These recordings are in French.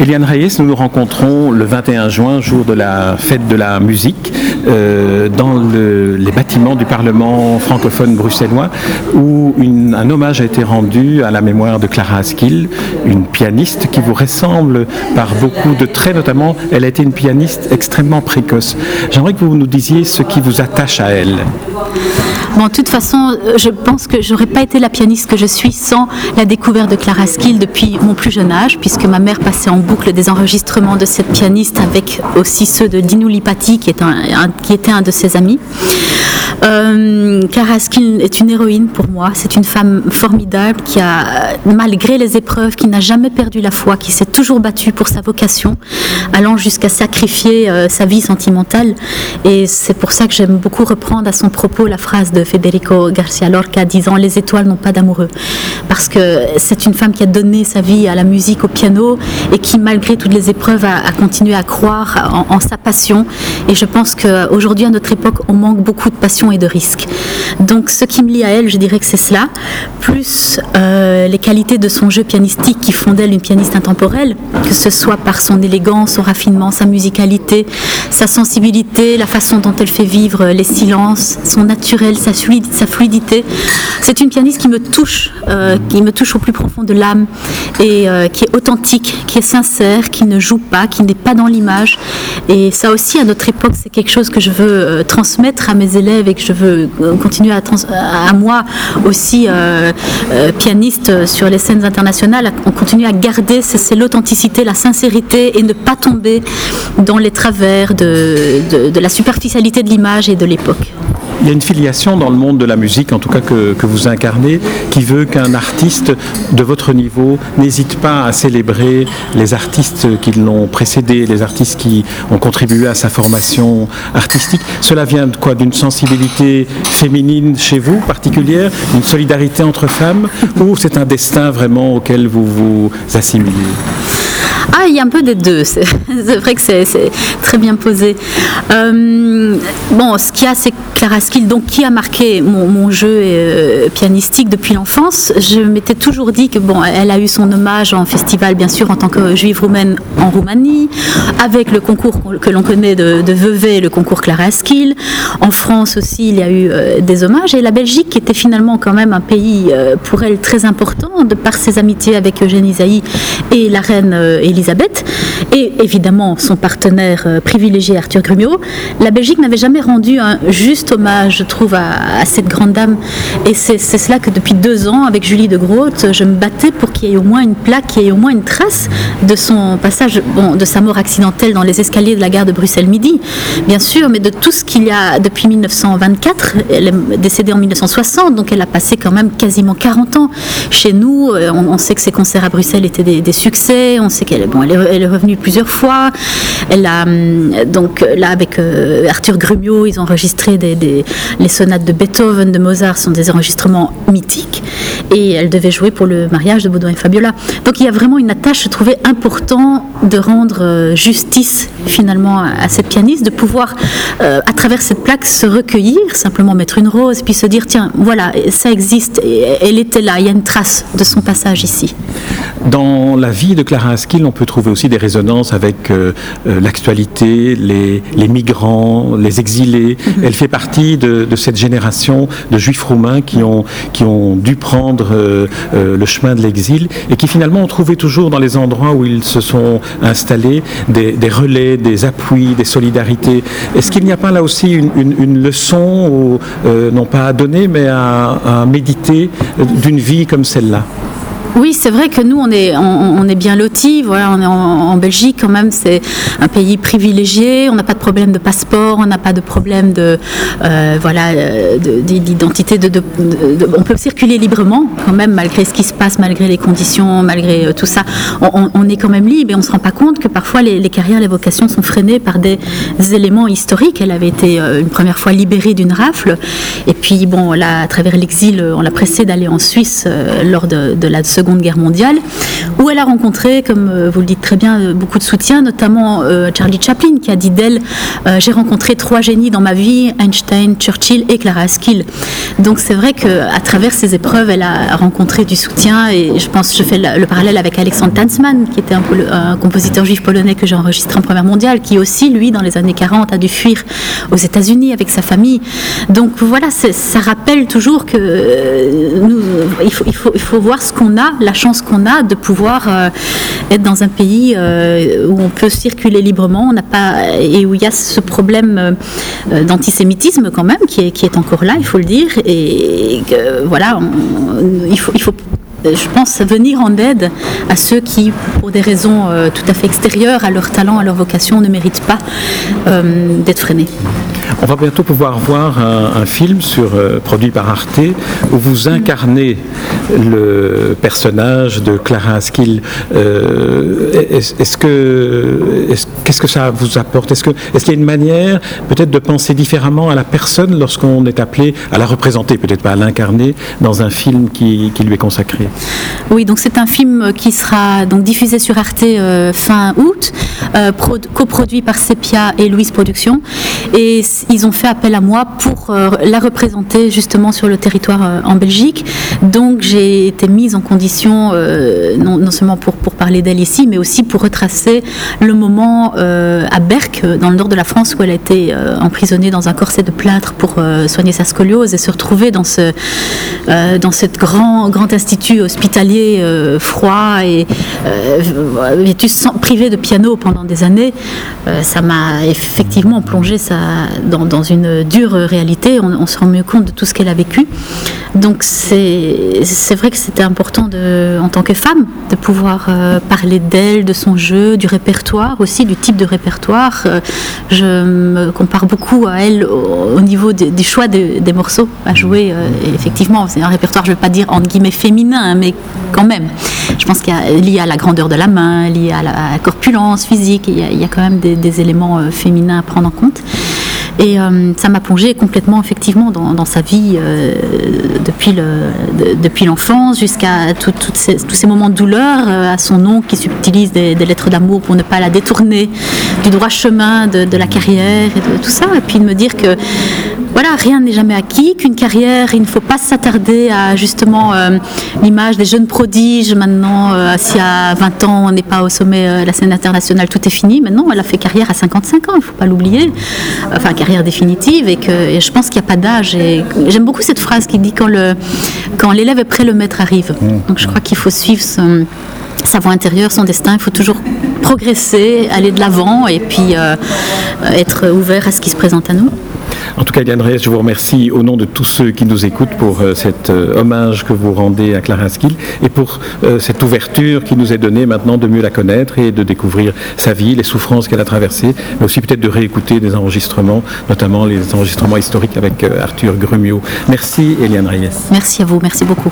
Eliane Reyes, nous nous rencontrons le 21 juin, jour de la fête de la musique, euh, dans le- les bâtiments du Parlement francophone bruxellois, où un hommage a été rendu à la mémoire de Clara Askill, une pianiste qui vous ressemble par beaucoup de traits, notamment elle a été une pianiste extrêmement précoce. J'aimerais que vous nous disiez ce qui vous attache à elle. Bon, de toute façon, je pense que j'aurais pas été la pianiste que je suis sans la découverte de Clara Skill depuis mon plus jeune âge, puisque ma mère passait en des enregistrements de cette pianiste avec aussi ceux de Dino Lipati, qui était un de ses amis. Euh, est une héroïne pour moi. C'est une femme formidable qui a, malgré les épreuves, qui n'a jamais perdu la foi, qui s'est toujours battue pour sa vocation, allant jusqu'à sacrifier euh, sa vie sentimentale. Et c'est pour ça que j'aime beaucoup reprendre à son propos la phrase de Federico Garcia Lorca disant Les étoiles n'ont pas d'amoureux. Parce que c'est une femme qui a donné sa vie à la musique, au piano, et qui, malgré toutes les épreuves, a, continué à croire en sa passion. Et je pense qu'aujourd'hui, à notre époque, on manque beaucoup de passion et de risque. Donc, ce qui me lie à elle, je dirais que c'est cela, plus euh, les qualités de son jeu pianistique qui font d'elle une pianiste intemporelle, que ce soit par son élégance, son raffinement, sa musicalité, sa sensibilité, la façon dont elle fait vivre les silences, son naturel, sa, fluid- sa fluidité. C'est une pianiste qui me touche, euh, qui me touche au plus profond de l'âme et euh, qui est authentique, qui est sincère, qui ne joue pas, qui n'est pas dans l'image. Et ça aussi, à notre époque, c'est quelque chose que je veux euh, transmettre à mes élèves et que je veux euh, continuer à, moi aussi, euh, euh, pianiste sur les scènes internationales, on continue à garder, l'authenticité, la sincérité et ne pas tomber dans les travers de la superficialité de l'image et de l'époque. Il y a une filiation dans le monde de la musique, en tout cas que, vous incarnez, qui veut qu'un artiste de votre niveau n'hésite pas à célébrer les artistes qui l'ont précédé, les artistes qui ont contribué à sa formation artistique. Cela vient de quoi? D'une sensibilité féminine chez vous particulière, d'une solidarité entre femmes, ou c'est un destin vraiment auquel vous vous assimilez? Ah, il y a un peu des deux. C'est vrai que c'est très bien posé. Euh, bon, ce qu'il y a, c'est Clara Skill, donc qui a marqué mon, jeu euh, pianistique depuis l'enfance. Je m'étais toujours dit que bon, elle a eu son hommage en festival, bien sûr, en tant que juive roumaine en Roumanie, avec le concours que l'on connaît de, de le concours Clara Skill. En France aussi, il y a eu euh, des hommages. Et la Belgique, qui était finalement quand même un pays pour elle très important, de par ses amitiés avec Eugène Isaïe et la reine euh, Et évidemment son partenaire euh, privilégié Arthur Grumiaux, la Belgique n'avait jamais rendu un juste hommage, je trouve, à, cette grande dame. Et c'est cela que depuis deux ans, avec Julie de Groot, je me battais pour qu'il y ait au moins une plaque, qu'il y ait au moins une trace de son passage, de sa mort accidentelle dans les escaliers de la gare de Bruxelles-Midi, bien sûr, mais de tout ce qu'il y a depuis 1924. Elle est décédée en 1960, donc elle a passé quand même quasiment 40 ans chez nous. Euh, On, on sait que ses concerts à Bruxelles étaient des, des succès. On sait qu'elle elle est, revenue plusieurs fois. Elle a hum, donc là avec euh, Arthur Grumiaux, ils ont enregistré les sonates de Beethoven, de Mozart, sont des enregistrements mythiques. Et elle devait jouer pour le mariage de Baudouin et Fabiola. Donc il y a vraiment une attache, je trouvais important de rendre euh, justice finalement à, cette pianiste, de pouvoir euh, à travers cette plaque se recueillir, simplement mettre une rose, puis se dire tiens voilà ça existe, elle était là, il y a une trace de son passage ici. Dans la vie de Clara Askill, on peut trouver aussi des résonances avec euh, euh, l'actualité, les, les migrants, les exilés. Elle fait partie de, de cette génération de juifs roumains qui ont, qui ont dû prendre euh, le chemin de l'exil et qui finalement ont trouvé toujours dans les endroits où ils se sont installés des, des relais, des appuis, des solidarités. Est-ce qu'il n'y a pas là aussi une, leçon, euh, non pas à donner, mais à, méditer d'une vie comme celle-là? Oui, c'est vrai que nous, on est, bien lotis. En, Belgique quand même. C'est un pays privilégié. On n'a pas de problème de passeport. On n'a pas de problème euh, voilà, d'identité. De, on peut circuler librement quand même, malgré ce qui se passe, malgré les conditions, malgré euh, tout ça. On, est quand même libre et on se rend pas compte que parfois les, carrières, les vocations sont freinées par des éléments historiques. Elle avait été euh, une première fois libérée d'une rafle. Et puis, bon, à travers l'exil, on l'a pressée d'aller en Suisse lors de, de la Seconde Guerre mondiale, où elle a rencontré, comme euh, vous le dites très bien, euh, beaucoup de soutien, notamment euh, Charlie Chaplin, qui a dit d'elle J'ai rencontré trois génies dans ma vie, Einstein, Churchill et Clara Askill. Donc c'est vrai qu'à travers ces épreuves, elle a rencontré du soutien, et je pense, je fais le, parallèle avec Alexandre Tansman, qui était un, compositeur juif polonais que j'ai enregistré en première mondiale, qui aussi, lui, dans les années 40, a dû fuir aux États-Unis avec sa famille. Donc voilà, ça rappelle toujours que nous, il, faut, il, faut, il faut voir ce qu'on a la chance qu'on a de pouvoir euh, être dans un pays euh, où on peut circuler librement, et où il y a ce problème euh, d'antisémitisme quand même qui est, encore là, il faut le dire, et voilà, il faut je pense, venir en aide à ceux qui, pour des raisons tout à fait extérieures à leur talent, à leur vocation, ne méritent pas d'être freinés. On va bientôt pouvoir voir un, film sur, euh, produit par Arte où vous incarnez le personnage de Clara Askill. Euh, est-ce que qu'est-ce que ça vous apporte? Est-ce qu'il y a une manière peut-être de penser différemment à la personne lorsqu'on est appelé à la représenter, peut-être pas à l'incarner dans un film qui, lui est consacré? Oui, donc c'est un film qui sera donc diffusé sur Arte euh, fin août, coproduit par Sepia et Louise Productions. Et ils ont fait appel à moi pour euh, la représenter justement sur le territoire euh, en Belgique. Donc j'ai été mise en condition, euh, non, seulement pour, pour parler d'elle ici, mais aussi pour retracer le moment à Berck, dans le nord de la France, où elle a été emprisonnée dans un corset de plâtre pour soigner sa scoliose et se retrouver dans ce, dans cet grand, grand institut hospitalier froid et vêtu privé de piano pendant des années. ça m'a effectivement plongé dans, une dure réalité, on, se rend mieux compte de tout ce qu'elle a vécu. Donc c'est vrai que c'était important en tant que femme de pouvoir euh, parler d'elle, de son jeu, du répertoire aussi, du type de répertoire. Euh, je me compare beaucoup à elle au, niveau des choix des morceaux à jouer. Euh, effectivement, c'est un répertoire, je ne vais pas dire entre guillemets féminin, hein, mais quand même. Je pense qu'il y a lié à la grandeur de la main, lié à la, corpulence physique, il y, a, quand même des, éléments féminins à prendre en compte. Et euh, ça m'a plongé complètement, effectivement, dans, sa vie euh, depuis, le, depuis l'enfance jusqu'à tous ces moments de douleur, euh, à son oncle qui subtilise des, lettres d'amour pour ne pas la détourner du droit chemin de, la carrière et tout ça. Et puis de me dire que voilà, rien n'est jamais acquis, qu'une carrière, il ne faut pas s'attarder à justement euh, l'image des jeunes prodiges. Maintenant, euh, si à 20 ans on n'est pas au sommet de euh, la scène internationale, tout est fini. Maintenant, elle a fait carrière à 55 ans, il ne faut pas l'oublier. Enfin, carrière définitive. Et, que, je pense qu'il n'y a pas d'âge. J'aime beaucoup cette phrase qui dit quand, l'élève est prêt, le maître arrive. Mmh. Donc je crois qu'il faut suivre sa voie intérieure, son destin. Il faut toujours progresser, aller de l'avant et puis être ouvert à ce qui se présente à nous. En tout cas, Yann Reyes, je vous remercie au nom de tous ceux qui nous écoutent pour euh, cet euh, hommage que vous rendez à Clara Skill et pour euh, cette ouverture qui nous est donnée maintenant de mieux la connaître et de découvrir sa vie, les souffrances qu'elle a traversées, mais aussi peut-être de réécouter des enregistrements, notamment les enregistrements historiques avec Arthur Grumio. Merci, Eliane Reyes. Merci à vous, merci beaucoup.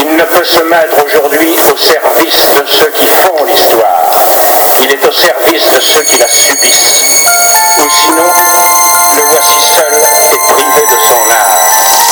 il ne peut se mettre aujourd'hui au service de ceux qui font l'histoire. Il est au service de ceux qui la subissent. ou sinon, le voici seul et privé de son art.